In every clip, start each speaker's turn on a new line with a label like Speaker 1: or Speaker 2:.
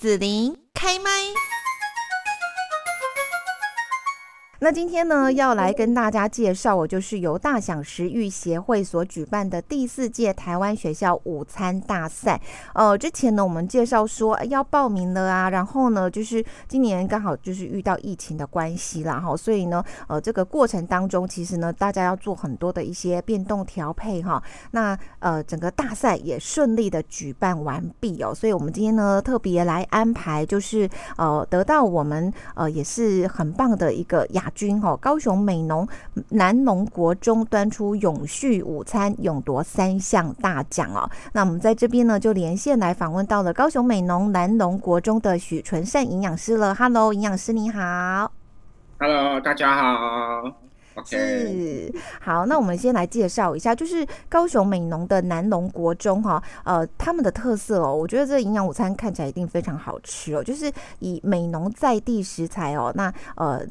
Speaker 1: 子琳开麦。那今天呢，要来跟大家介绍，我就是由大享食育协会所举办的第四届台湾学校午餐大赛。呃，之前呢，我们介绍说要报名了啊，然后呢，就是今年刚好就是遇到疫情的关系啦，哈，所以呢，呃，这个过程当中，其实呢，大家要做很多的一些变动调配哈。那呃，整个大赛也顺利的举办完毕哦，所以我们今天呢，特别来安排，就是呃，得到我们呃也是很棒的一个亚。军哈，高雄美农南农国中端出永续午餐，勇夺三项大奖哦。那我们在这边呢，就连线来访问到了高雄美农南农国中的许纯善营养师了。Hello，营养师你好。
Speaker 2: Hello，大家好。
Speaker 1: 是好，那我们先来介绍一下，就是高雄美农的南农国中哈，呃，他们的特色哦，我觉得这营养午餐看起来一定非常好吃哦，就是以美农在地食材哦，那呃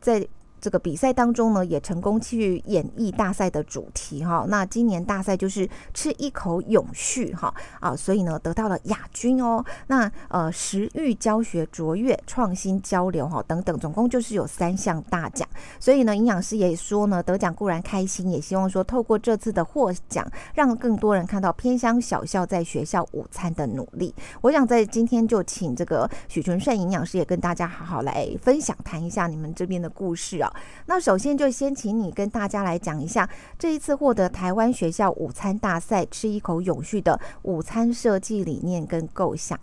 Speaker 1: 在。这个比赛当中呢，也成功去演绎大赛的主题哈。那今年大赛就是吃一口永续哈啊，所以呢得到了亚军哦。那呃食育教学卓越创新交流哈等等，总共就是有三项大奖。所以呢，营养师也说呢，得奖固然开心，也希望说透过这次的获奖，让更多人看到偏乡小校在学校午餐的努力。我想在今天就请这个许纯善营养师也跟大家好好来分享谈一下你们这边的故事啊。那首先就先请你跟大家来讲一下这一次获得台湾学校午餐大赛吃一口永续的午餐设计理念跟构想。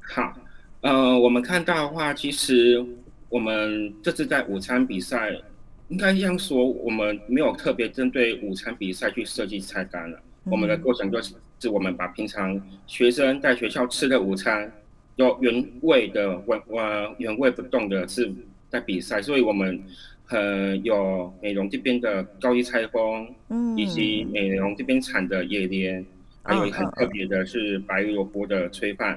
Speaker 2: 好，呃，我们看到的话，其实我们这次在午餐比赛，应该这样说，我们没有特别针对午餐比赛去设计菜单了。我们的构想就是，是我们把平常学生在学校吃的午餐，有原味的、原呃原味不动的，是。在比赛，所以我们呃有美容这边的高丽菜风，嗯，以及美容这边产的野莲，还有很特别的是白萝卜的炊饭，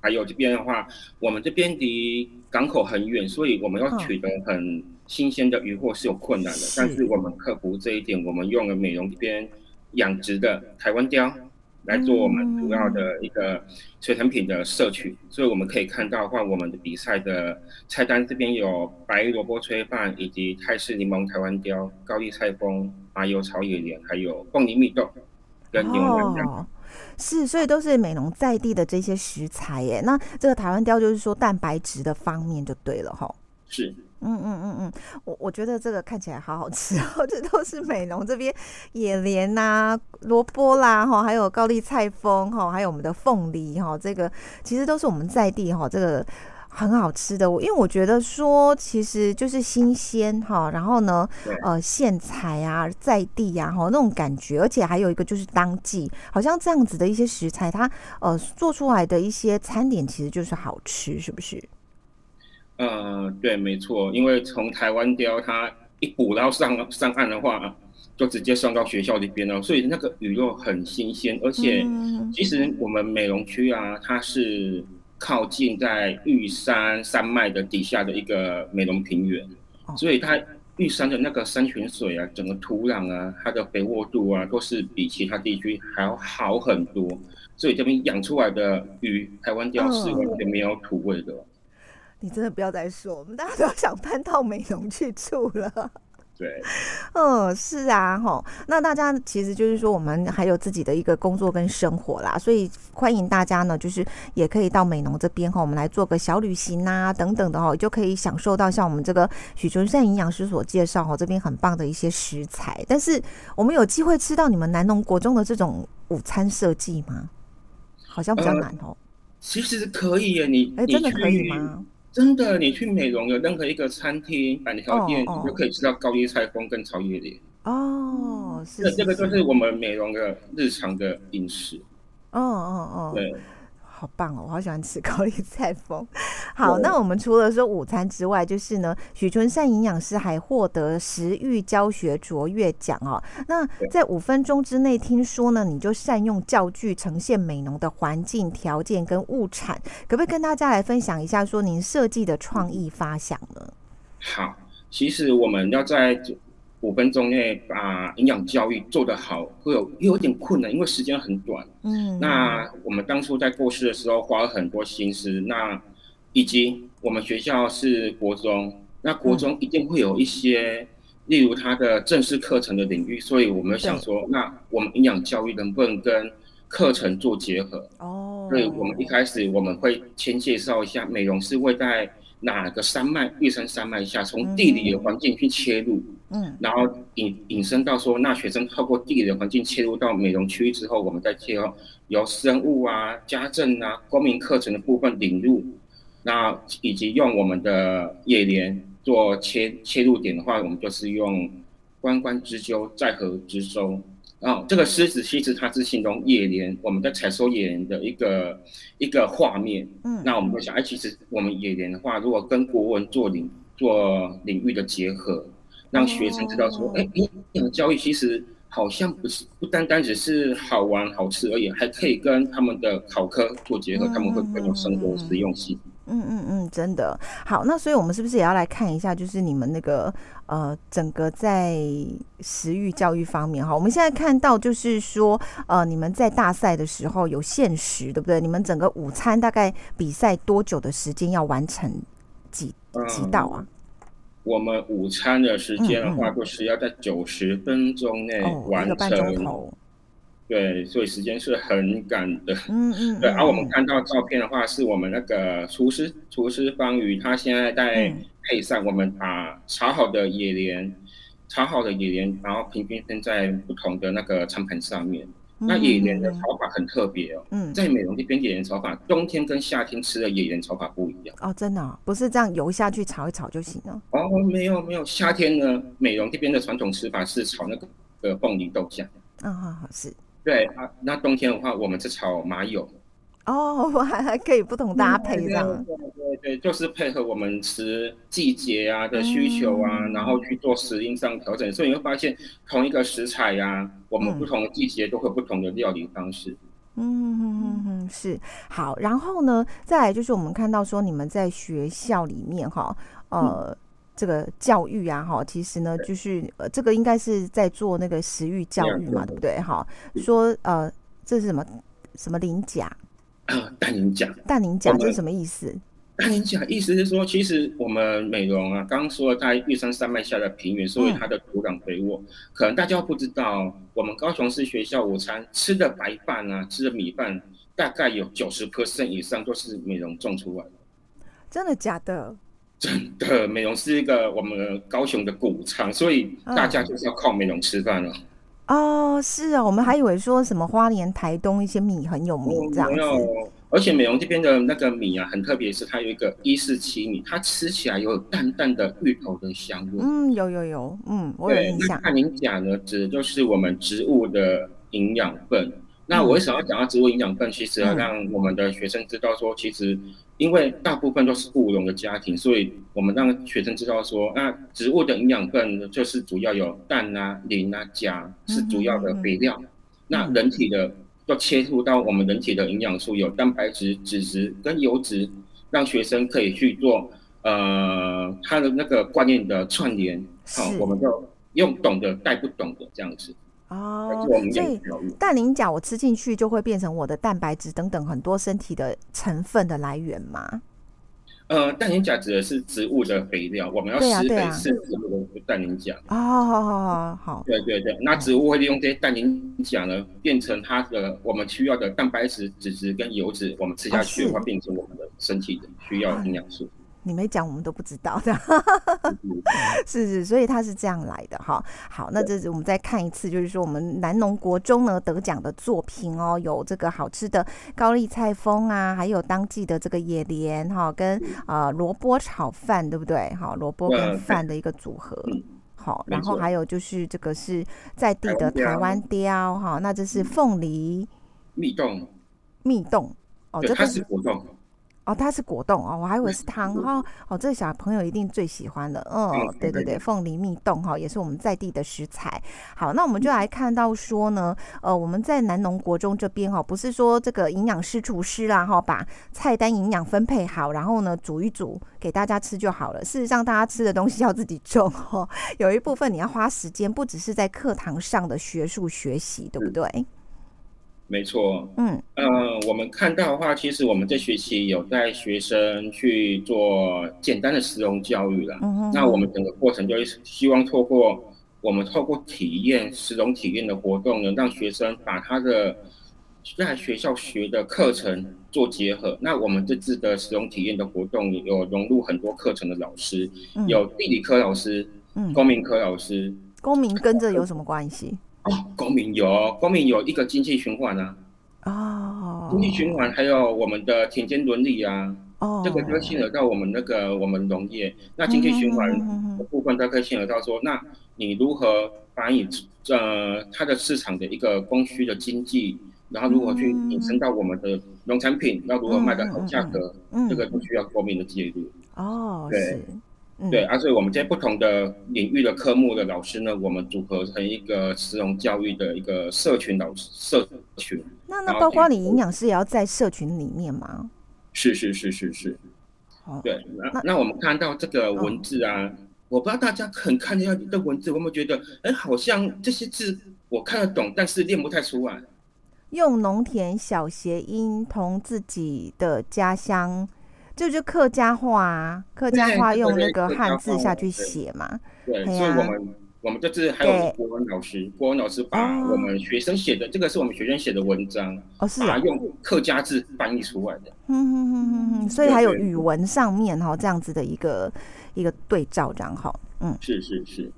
Speaker 2: 还有这边的话，我们这边离港口很远，所以我们要取得很新鲜的鱼货是有困难的，但是我们克服这一点，我们用了美容这边养殖的台湾雕。来做我们主要的一个水产品的摄取，所以我们可以看到的话，我们的比赛的菜单这边有白萝卜炊饭，以及泰式柠檬台湾雕、高丽菜风、麻油炒野莲，还有凤梨蜜豆跟牛肉。
Speaker 1: 是，所以都是美浓在地的这些食材耶。那这个台湾雕就是说蛋白质的方面就对了哈。
Speaker 2: 是。
Speaker 1: 嗯嗯嗯嗯，我我觉得这个看起来好好吃 哦，这都是美浓这边野莲呐、萝卜啦哈，还有高丽菜风哈，还有我们的凤梨哈，这个其实都是我们在地哈，这个很好吃的。我因为我觉得说，其实就是新鲜哈，然后呢，呃，现采啊，在地呀哈，那种感觉，而且还有一个就是当季，好像这样子的一些食材，它呃做出来的一些餐点其实就是好吃，是不是？
Speaker 2: 呃，对，没错，因为从台湾钓它一捕捞上上岸的话，就直接送到学校里边了，所以那个鱼肉很新鲜，而且其实我们美容区啊，它是靠近在玉山山脉的底下的一个美容平原，所以它玉山的那个山泉水啊，整个土壤啊，它的肥沃度啊，都是比其他地区还要好很多，所以这边养出来的鱼，台湾雕是完全没有土味的。
Speaker 1: 你真的不要再说，我们大家都要想搬到美容去住了。
Speaker 2: 对，
Speaker 1: 嗯，是啊，吼，那大家其实就是说，我们还有自己的一个工作跟生活啦，所以欢迎大家呢，就是也可以到美农这边哈，我们来做个小旅行啊，等等的哈，就可以享受到像我们这个许纯善营养师所介绍哈，这边很棒的一些食材。但是我们有机会吃到你们南农国中的这种午餐设计吗？好像比较难哦。
Speaker 2: 其实可以耶，你
Speaker 1: 哎，真的可以吗？
Speaker 2: 真的，你去美容的任何一个餐厅、板条店，你就可以吃到高丽菜风跟草叶莲。
Speaker 1: 哦，是。
Speaker 2: 这这个就是我们美容的日常的饮食。
Speaker 1: 哦哦哦。
Speaker 2: 对。
Speaker 1: 好棒哦！我好喜欢吃高丽菜风。好，那我们除了说午餐之外，就是呢，许春善营养师还获得食欲教学卓越奖哦。那在五分钟之内，听说呢，你就善用教具呈现美浓的环境条件跟物产，可不可以跟大家来分享一下，说您设计的创意发想呢？
Speaker 2: 好，其实我们要在五分钟内把营养教育做得好，会有有点困难，因为时间很短。
Speaker 1: 嗯，
Speaker 2: 那我们当初在构思的时候花了很多心思，那以及我们学校是国中，那国中一定会有一些，例如它的正式课程的领域，所以我们想说，那我们营养教育能不能跟课程做结合？
Speaker 1: 哦，
Speaker 2: 所以我们一开始我们会先介绍一下美容是会在哪个山脉，玉山山脉下，从地理的环境去切入。
Speaker 1: 嗯，
Speaker 2: 然后引引申到说，那学生透过地理的环境切入到美容区域之后，我们再切入由生物啊、家政啊、公民课程的部分引入，那以及用我们的野莲做切切入点的话，我们就是用关关之鸠，在河之洲。然后这个狮子其实它是形容野莲，我们在采收野莲的一个一个画面。
Speaker 1: 嗯，
Speaker 2: 那我们就想，哎，其实我们野莲的话，如果跟国文做领做领域的结合。让学生知道说，哎，营养教育其实好像不是不单单只是好玩好吃而已，还可以跟他们的考科做结合，他们会更有生活实用性。
Speaker 1: 嗯嗯嗯，真的好。那所以我们是不是也要来看一下，就是你们那个呃，整个在食欲教育方面哈？我们现在看到就是说，呃，你们在大赛的时候有限时，对不对？你们整个午餐大概比赛多久的时间要完成几几道啊？
Speaker 2: 我们午餐的时间的话，就是要在九十分钟内完成。对，所以时间是很赶的。
Speaker 1: 嗯嗯。
Speaker 2: 对，而我们看到照片的话，是我们那个厨师厨师方宇，他现在在配上我们把炒好的野莲，炒好的野莲，然后平均分在不同的那个餐盘上面。那野莲的炒法很特别哦，嗯，在美容这边野莲炒法，冬天跟夏天吃的野莲炒法不一样。
Speaker 1: 哦，真的不是这样油下去炒一炒就行了。哦，
Speaker 2: 没有没有，夏天呢，美容这边的传统吃法是炒那个呃凤梨豆酱，
Speaker 1: 嗯好好是，
Speaker 2: 对啊，那冬天的话，我们是炒麻油。
Speaker 1: 哦，我还还可以不同搭配这样，
Speaker 2: 对对对，就是配合我们吃季节啊的需求啊，然后去做食应上调整，所以你会发现同一个食材呀，我们不同的季节都会不同的料理方式。
Speaker 1: 嗯嗯嗯嗯，是好。然后呢，再来就是我们看到说你们在学校里面哈，呃，这个教育啊哈，其实呢就是呃这个应该是在做那个食欲教育嘛，对不对？哈，说呃这是什么什么鳞甲。
Speaker 2: 氮磷钾，
Speaker 1: 氮磷钾这是什么意思？
Speaker 2: 氮磷钾意思是说，其实我们美容啊，刚刚说在玉山山脉下的平原，所以它的土壤肥沃。可能大家不知道，我们高雄市学校午餐吃的白饭啊，吃的米饭，大概有九十 percent 以上都是美容种出来的。
Speaker 1: 真的假的？
Speaker 2: 真的，美容是一个我们高雄的谷仓，所以大家就是要靠美容吃饭了。
Speaker 1: 哦，是啊，我们还以为说什么花莲、台东一些米很有名这样子。
Speaker 2: 而且美容这边的那个米啊，很特别，是它有一个一四七米，它吃起来有淡淡的芋头的香味。
Speaker 1: 嗯，有有有，嗯，我有印象。
Speaker 2: 那您讲呢，指的就是我们植物的营养分。那我为什么要讲到植物营养分？其实要让我们的学生知道说，其实因为大部分都是务农的家庭，所以我们让学生知道说，那植物的营养分就是主要有氮啊、磷啊、钾是主要的肥料。那人体的要切入到我们人体的营养素，有蛋白质、脂质跟油脂，让学生可以去做呃他的那个观念的串联。好，我们就用懂的带不懂的这样子。
Speaker 1: 哦，所以氮磷钾我吃进去就会变成我的蛋白质等等很多身体的成分的来源吗？
Speaker 2: 呃，氮磷钾指的是植物的肥料，我们要施肥是植物的氮磷钾。
Speaker 1: 哦，好好好好。
Speaker 2: 对对对，那植物会利用这些氮磷钾呢，变成它的我们需要的蛋白质、脂质跟油脂，我们吃下去的话，变成我们的身体的需要营养素。
Speaker 1: 你没讲，我们都不知道的，是是，所以他是这样来的哈。好，那这是我们再看一次，就是说我们南农国中呢得奖的作品哦，有这个好吃的高丽菜风啊，还有当季的这个野莲哈，跟啊萝卜炒饭，对不对？好，萝卜跟饭的一个组合。好，然后还有就是这个是在地的台湾雕哈，那这是凤梨
Speaker 2: 蜜冻，
Speaker 1: 蜜冻。
Speaker 2: 哦，这个是果冻。
Speaker 1: 哦，它是果冻哦，我还以为是汤哈。哦，这个小朋友一定最喜欢的。嗯，对对对，凤梨蜜冻哈，也是我们在地的食材。好，那我们就来看到说呢，呃，我们在南农国中这边哈，不是说这个营养师厨师啦哈，把菜单营养分配好，然后呢煮一煮给大家吃就好了。事实上，大家吃的东西要自己种哈，有一部分你要花时间，不只是在课堂上的学术学习，对不对？
Speaker 2: 没错，嗯，呃，我们看到的话，其实我们这学期有带学生去做简单的实用教育了。嗯那我们整个过程就是希望透过我们透过体验实用体验的活动呢，让学生把他的在学校学的课程做结合。那我们这次的实用体验的活动有融入很多课程的老师，有地理科老师，嗯，公民科老师。
Speaker 1: 公民跟这有什么关系？
Speaker 2: 哦，公民有，公民有一个经济循环啊，哦，经济循环还有我们的田间伦理啊，哦，这个都牵扯到我们那个我们农业，那经济循环的部分它可以牵扯到说，那你如何把你呃它的市场的一个供需的经济，然后如何去引申到我们的农产品，要如何卖的好价格，这个都需要公民的介入。
Speaker 1: 哦，对。
Speaker 2: 对，而且我们在不同的领域的科目的老师呢，我们组合成一个实用教育的一个社群老师社群。
Speaker 1: 那那包括你营养师也要在社群里面吗？
Speaker 2: 是是是是是。对，那那我们看到这个文字啊，我不知道大家很看见这文字，有没有觉得，哎，好像这些字我看得懂，但是念不太出来。
Speaker 1: 用农田小谐音同自己的家乡。就就客家话，客家话用那个汉字下去写嘛。
Speaker 2: 对，所以我们我们这次还有国文老师，国文老师把我们学生写的，这个是我们学生写的文章，
Speaker 1: 哦是
Speaker 2: 啊，用客家字翻译出来的。
Speaker 1: 嗯哼哼哼哼，所以还有语文上面哈这样子的一个一个对照，这样哈，
Speaker 2: 嗯，是是是，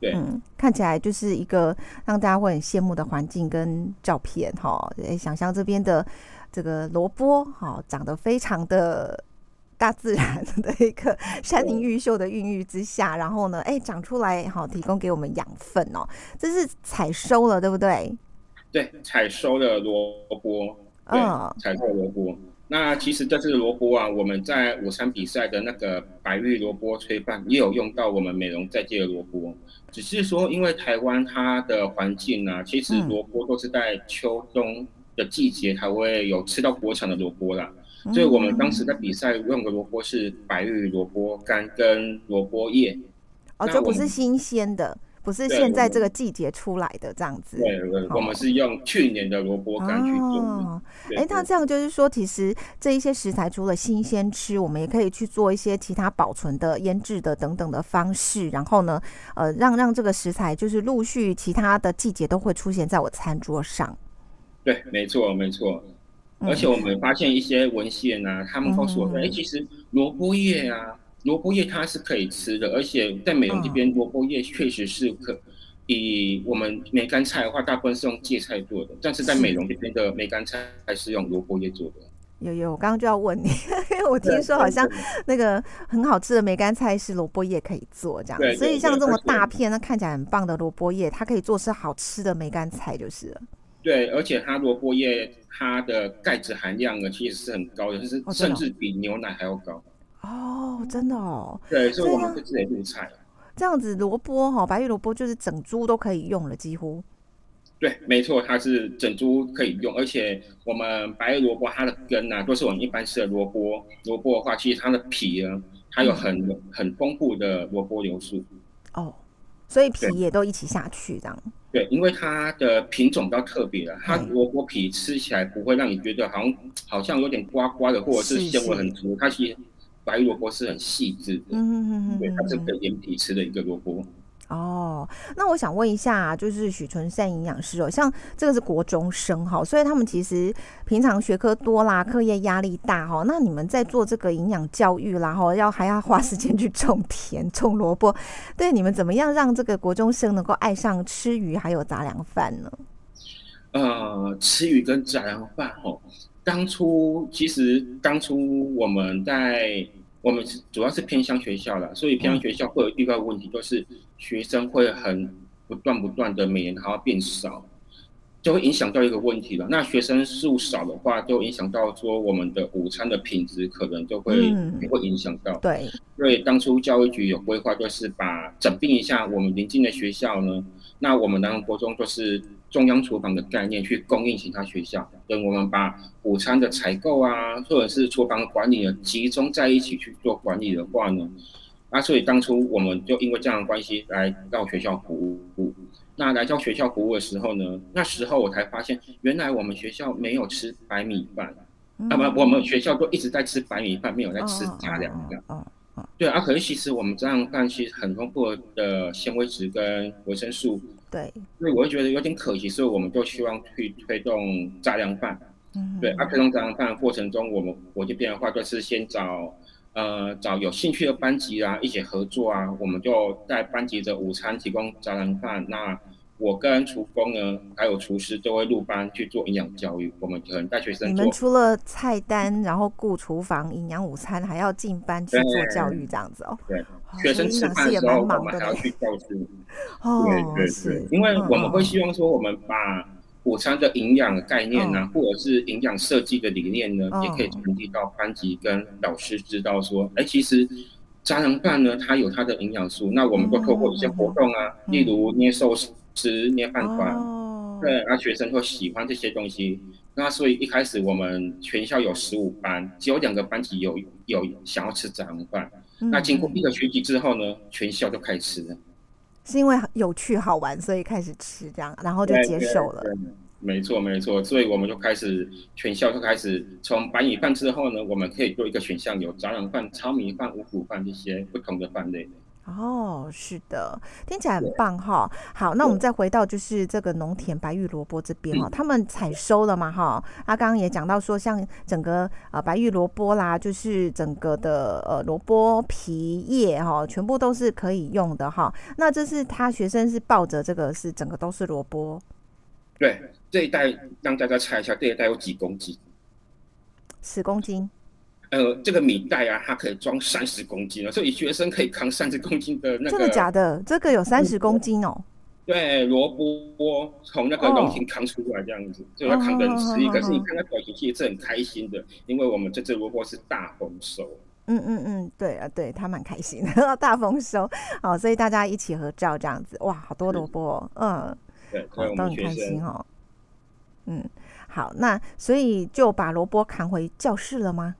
Speaker 2: 对，嗯，
Speaker 1: 看起来就是一个让大家会很羡慕的环境跟照片哈。哎，想象这边的这个萝卜哈，长得非常的。大自然 的一个山林玉秀的孕育之下，然后呢，哎，长出来好，提供给我们养分哦。这是采收了，对不对？
Speaker 2: 对，采收的萝卜，嗯，采收萝卜。那其实这次萝卜啊，我们在午餐比赛的那个白玉萝卜炊饭也有用到我们美容在地的萝卜，只是说因为台湾它的环境啊，其实萝卜都是在秋冬的季节才会有吃到国产的萝卜啦。所以我们当时在比赛用的萝卜是白玉萝卜干跟萝卜叶，
Speaker 1: 哦，就不是新鲜的，不是现在这个季节出来的这样子。
Speaker 2: 对，我们是用去年的萝卜干去
Speaker 1: 做。哎，那这样就是说，其实这一些食材除了新鲜吃，我们也可以去做一些其他保存的、腌制的等等的方式，然后呢，呃，让让这个食材就是陆续其他的季节都会出现在我餐桌上。
Speaker 2: 对，没错，没错。而且我们发现一些文献啊，他们告诉我说，哎，其实萝卜叶啊，萝卜叶它是可以吃的，而且在美容这边，萝卜叶确实是可比我们梅干菜的话，大部分是用芥菜做的，但是在美容这边的梅干菜还是用萝卜叶做的。
Speaker 1: 有有，我刚刚就要问你，因为我听说好像那个很好吃的梅干菜是萝卜叶可以做这样，所以像这么大片，那看起来很棒的萝卜叶，它可以做是好吃的梅干菜就是了。
Speaker 2: 对，而且它萝卜叶它的钙质含量呢，其实是很高的，就是甚至比牛奶还要高。
Speaker 1: 哦，真的哦。
Speaker 2: 对，所以我们自己入菜。
Speaker 1: 这样子萝卜哈，白玉萝卜就是整株都可以用了，几乎。
Speaker 2: 对，没错，它是整株可以用，而且我们白玉萝卜它的根呢，都是我们一般吃的萝卜。萝卜的话，其实它的皮呢，它有很很丰富的萝卜流素。
Speaker 1: 哦。所以皮也都一起下去，这样。
Speaker 2: 对，因为它的品种比较特别了，它萝卜皮吃起来不会让你觉得好像好像有点刮刮的，或者是纤维很足。它其实白萝卜是很细致的，嗯对，它是可以连皮吃的一个萝卜。
Speaker 1: 哦，那我想问一下，就是许纯善营养师哦，像这个是国中生哈，所以他们其实平常学科多啦，课业压力大哈。那你们在做这个营养教育啦，哈，要还要花时间去种田、种萝卜，对你们怎么样让这个国中生能够爱上吃鱼还有杂粮饭呢？
Speaker 2: 呃，吃鱼跟杂粮饭哦，当初其实当初我们在。我们是主要是偏向学校了，所以偏向学校会有遇到问题，就是学生会很不断不断的每年还要变少。就会影响到一个问题了。那学生数少的话，就影响到说我们的午餐的品质可能就会也会影响到。
Speaker 1: 对，
Speaker 2: 所以当初教育局有规划，就是把整并一下我们邻近的学校呢。那我们南国中就是中央厨房的概念去供应其他学校，等我们把午餐的采购啊，或者是厨房管理的集中在一起去做管理的话呢，那所以当初我们就因为这样的关系来到学校服务。那来到学校服务的时候呢，那时候我才发现，原来我们学校没有吃白米饭，啊不，我们学校都一直在吃白米饭，没有在吃杂粮的。对啊，可是其实我们这样饭其实很丰富的纤维质跟维生素。
Speaker 1: 对。
Speaker 2: 所以我会觉得有点可惜，所以我们就希望去推动杂粮饭。嗯。对啊，推动杂粮饭的过程中，我们我这边的话就是先找呃找有兴趣的班级啊一起合作啊，我们就在班级的午餐提供杂粮饭。那我跟厨工呢，还有厨师都会入班去做营养教育。我们可能带学生。
Speaker 1: 你们除了菜单，然后雇厨房、营养午餐，还要进班去做教育，这样子哦。
Speaker 2: 对，学生吃饭的时候，我们还要去教室。哦，对对对，因为我们会希望说，我们把午餐的营养概念呢，或者是营养设计的理念呢，也可以传递到班级跟老师知道说，哎，其实杂粮饭呢，它有它的营养素。那我们都透过一些活动啊，例如捏寿司。捏饭团，对，那学生会喜欢这些东西。那所以一开始我们全校有十五班，只有两个班级有有想要吃杂粮饭。那经过一个学期之后呢，全校都开始吃了。
Speaker 1: 是因为有趣好玩，所以开始吃这样，然后就接受了。
Speaker 2: 没错没错，所以我们就开始全校就开始从白米饭之后呢，我们可以做一个选项，有杂粮饭、糙米饭、五谷饭这些不同的饭类。
Speaker 1: 哦，是的，听起来很棒哈。好，那我们再回到就是这个农田白玉萝卜这边哈，他们采收了嘛哈？他刚刚也讲到说，像整个呃白玉萝卜啦，就是整个的呃萝卜皮叶哈，全部都是可以用的哈。那这是他学生是抱着这个是整个都是萝卜。
Speaker 2: 对，这一袋让大家猜一下，这一袋有几公斤？
Speaker 1: 十公斤。
Speaker 2: 呃，这个米袋啊，它可以装三十公斤了，所以学生可以扛三十公斤的那个。
Speaker 1: 真的假的？这个有三十公斤哦。
Speaker 2: 对，萝卜从那个农田扛出来这样子，就要扛得很吃力。可是你看那表情其实是很开心的，因为我们这只萝卜是大丰收。
Speaker 1: 嗯嗯嗯，对啊，对他蛮开心的，大丰收。好，所以大家一起合照这样子，哇，好多萝卜哦，
Speaker 2: 嗯，对，
Speaker 1: 都很开心哦。嗯，好，那所以就把萝卜扛回教室了吗？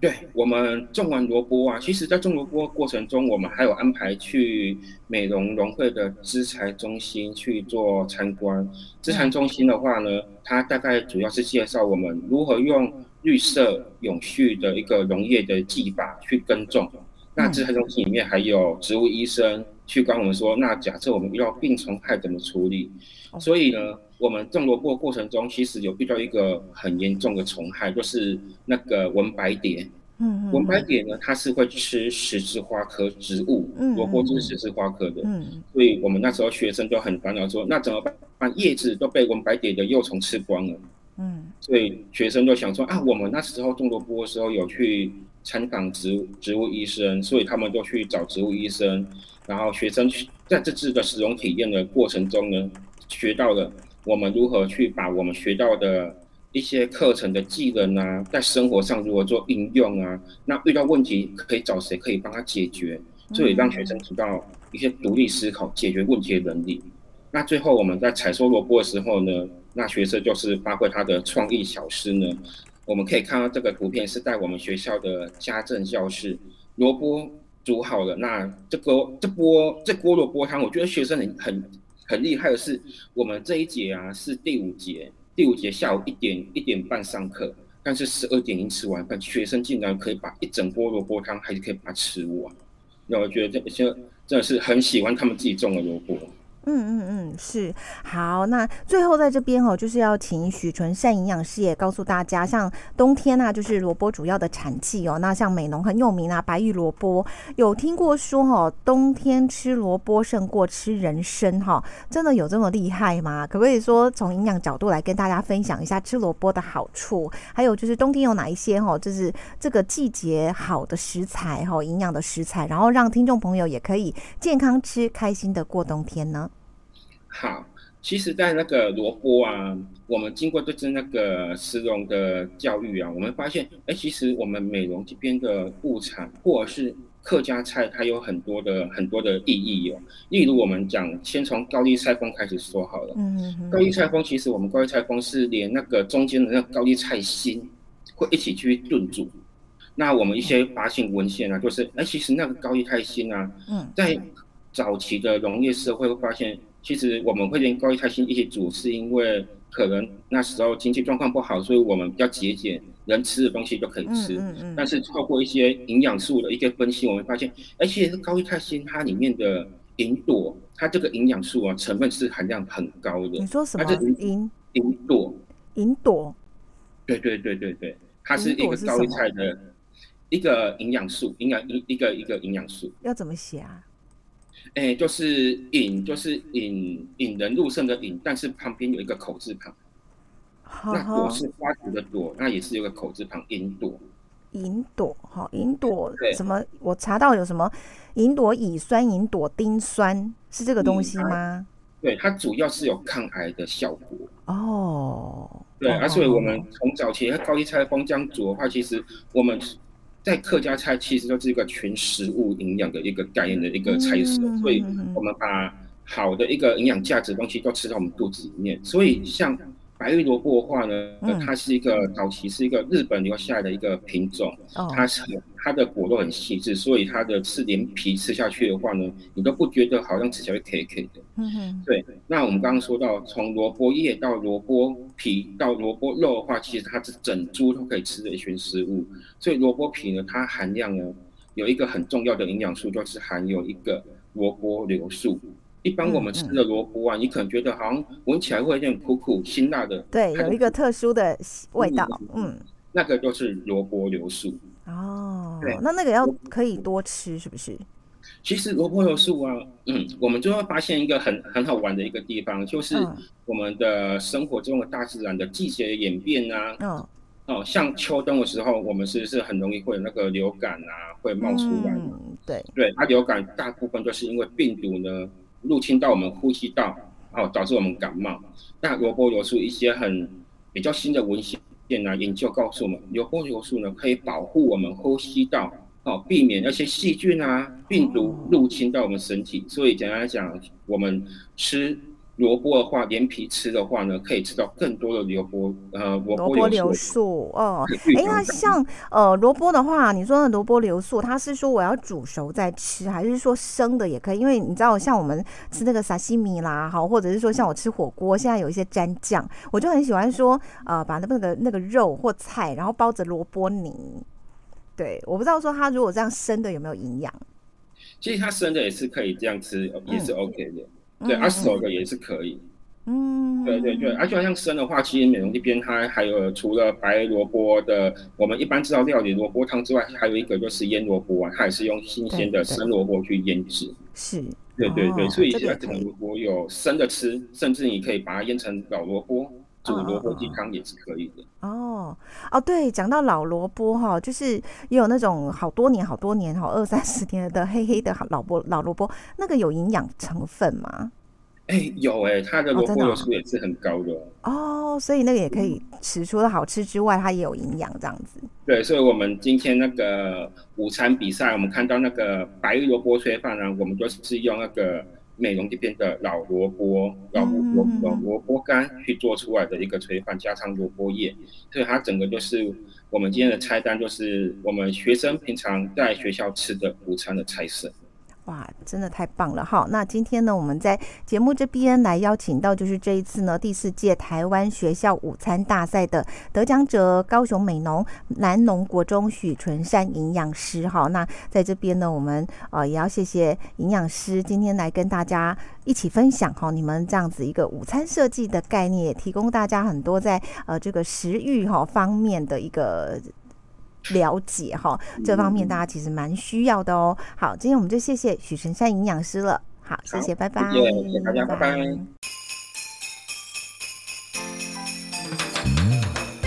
Speaker 2: 对我们种完萝卜啊，其实，在种萝卜过程中，我们还有安排去美容农会的资材中心去做参观。资材中心的话呢，它大概主要是介绍我们如何用绿色永续的一个农业的技法去耕种。那资材中心里面还有植物医生去跟我们说，那假设我们遇到病虫害怎么处理？所以呢？我们种萝卜过程中，其实有遇到一个很严重的虫害，就是那个文白蝶。嗯纹白蝶呢，它是会吃十字花科植物，萝卜就是十字花科的。嗯。所以我们那时候学生就很烦恼，说那怎么办？叶子都被纹白蝶的幼虫吃光了。嗯。所以学生就想说啊，我们那时候种萝卜的时候有去参访植物植物医生，所以他们就去找植物医生，然后学生在这次的使用体验的过程中呢，学到了。我们如何去把我们学到的一些课程的技能啊，在生活上如何做应用啊？那遇到问题可以找谁可以帮他解决？这也让学生提到一些独立思考、解决问题的能力。那最后我们在采收萝卜的时候呢，那学生就是发挥他的创意小诗呢。我们可以看到这个图片是在我们学校的家政教室，萝卜煮好了，那这个这锅这锅萝卜汤，我觉得学生很很。很厉害的是，我们这一节啊是第五节，第五节下午一点一点半上课，但是十二点已经吃完饭，学生竟然可以把一整锅萝卜汤还是可以把它吃完，那我觉得这些真的是很喜欢他们自己种的萝卜。
Speaker 1: 嗯嗯嗯，是好。那最后在这边哦，就是要请许纯善营养师也告诉大家，像冬天啊，就是萝卜主要的产季哦。那像美农很有名啊，白玉萝卜有听过说哦，冬天吃萝卜胜过吃人参哈，真的有这么厉害吗？可不可以说从营养角度来跟大家分享一下吃萝卜的好处？还有就是冬天有哪一些哈，就是这个季节好的食材哈，营养的食材，然后让听众朋友也可以健康吃，开心的过冬天呢？
Speaker 2: 好，其实，在那个萝卜啊，我们经过这次那个石龙的教育啊，我们发现，哎，其实我们美容这边的物产或者是客家菜，它有很多的很多的意义哦。例如，我们讲，先从高丽菜风开始说好了。嗯高丽菜风其实我们高丽菜风是连那个中间的那高丽菜心会一起去炖煮。那我们一些发现文献啊，就是，哎，其实那个高丽菜心啊，嗯，在早期的农业社会会发现。其实我们会连高丽菜心一起煮，是因为可能那时候经济状况不好，所以我们比较节俭，能吃的东西就可以吃。嗯嗯但是透过一些营养素的一些分析，我们发现，而且是高丽菜心它里面的银朵，它这个营养素啊成分是含量很高的。
Speaker 1: 你说什么？银
Speaker 2: 银朵？
Speaker 1: 银朵？
Speaker 2: 对对对对对，它是一个高丽菜的一个营养素，营养一一个一个营养素。
Speaker 1: 要怎么写啊？
Speaker 2: 哎，就是引，就是引引人入胜的引，但是旁边有一个口字旁。那朵是花朵的朵，那也是有个口字旁，银朵。
Speaker 1: 银朵，好，银朵什么？我查到有什么银朵乙酸、银朵丁酸，是这个东西吗？
Speaker 2: 对，它主要是有抗癌的效果。
Speaker 1: 哦。
Speaker 2: 对，而且我们从早期高丽菜风这样煮的话，其实我们。在客家菜其实就是一个全食物营养的一个概念的一个菜色，所以我们把好的一个营养价值东西都吃到我们肚子里面。所以像白玉萝卜的话呢，它是一个早期是一个日本留下来的一个品种，它是。它的果肉很细致，所以它的吃连皮吃下去的话呢，你都不觉得好像吃起来会 K K 的。嗯哼。对，那我们刚刚说到，从萝卜叶到萝卜皮到萝卜肉的话，其实它是整株都可以吃的一群食物。所以萝卜皮呢，它含量呢有一个很重要的营养素，就是含有一个萝卜硫素。一般我们吃的萝卜啊，你可能觉得好像闻起来会有点苦苦辛辣的。
Speaker 1: 对，有一个特殊的味道。嗯。
Speaker 2: 那个就是萝卜流素。
Speaker 1: 哦，对，那那个要可以多吃，是不是？
Speaker 2: 其实萝卜油素啊，嗯，我们就会发现一个很很好玩的一个地方，就是我们的生活中的大自然的季节演变啊，哦，哦，像秋冬的时候，我们是是很容易会有那个流感啊，会冒出来，
Speaker 1: 对，
Speaker 2: 对，它流感大部分都是因为病毒呢入侵到我们呼吸道，哦，导致我们感冒。那萝卜油素一些很比较新的文献。啊，研究告诉我们，硫波硫素呢可以保护我们呼吸道，哦，避免那些细菌啊、病毒入侵到我们身体。所以简单来讲，我们吃。萝卜的话，连皮吃的话呢，可以吃到更多的萝卜，呃，萝卜
Speaker 1: 硫素哦。哎，那像呃萝卜的话，你说的萝卜硫素，它是说我要煮熟再吃，还是说生的也可以？因为你知道，像我们吃那个沙西米啦，好，或者是说像我吃火锅，现在有一些蘸酱，我就很喜欢说，呃，把那个那个肉或菜，然后包着萝卜泥。对，我不知道说它如果这样生的有没有营养？
Speaker 2: 其实它生的也是可以这样吃，也是 OK 的。对，二手的也是可以。嗯，对对对，而且像生的话，其实美容这边它还有除了白萝卜的，我们一般知道料理萝卜汤之外，还有一个就是腌萝卜啊，它也是用新鲜的生萝卜去腌制。
Speaker 1: 是，
Speaker 2: 对对对，所以现在这个萝卜有生的吃，甚至你可以把它腌成老萝卜。煮萝卜鸡汤也是可以的哦
Speaker 1: 哦，对，讲到老萝卜哈，就是也有那种好多年、好多年哈，二三十年的黑黑的老萝老萝卜，那个有营养成分吗？
Speaker 2: 哎，有哎，它的萝卜油素也是很高的
Speaker 1: 哦，所以那个也可以吃，除了好吃之外，它也有营养这样子。
Speaker 2: 对，所以我们今天那个午餐比赛，我们看到那个白萝卜炊饭呢，我们就是用那个。美容这边的老萝卜、老萝萝萝卜干去做出来的一个炊饭，加上萝卜叶，所以它整个就是我们今天的菜单，就是我们学生平常在学校吃的午餐的菜色。
Speaker 1: 哇，真的太棒了！好，那今天呢，我们在节目这边来邀请到，就是这一次呢第四届台湾学校午餐大赛的得奖者——高雄美农南农国中许纯善营养师。好，那在这边呢，我们呃也要谢谢营养师今天来跟大家一起分享哈，你们这样子一个午餐设计的概念，也提供大家很多在呃这个食欲哈方面的一个。了解哈，这方面大家其实蛮需要的哦。好，今天我们就谢谢许晨山营养师了。好，谢谢，拜拜。
Speaker 2: 谢谢大家，拜拜。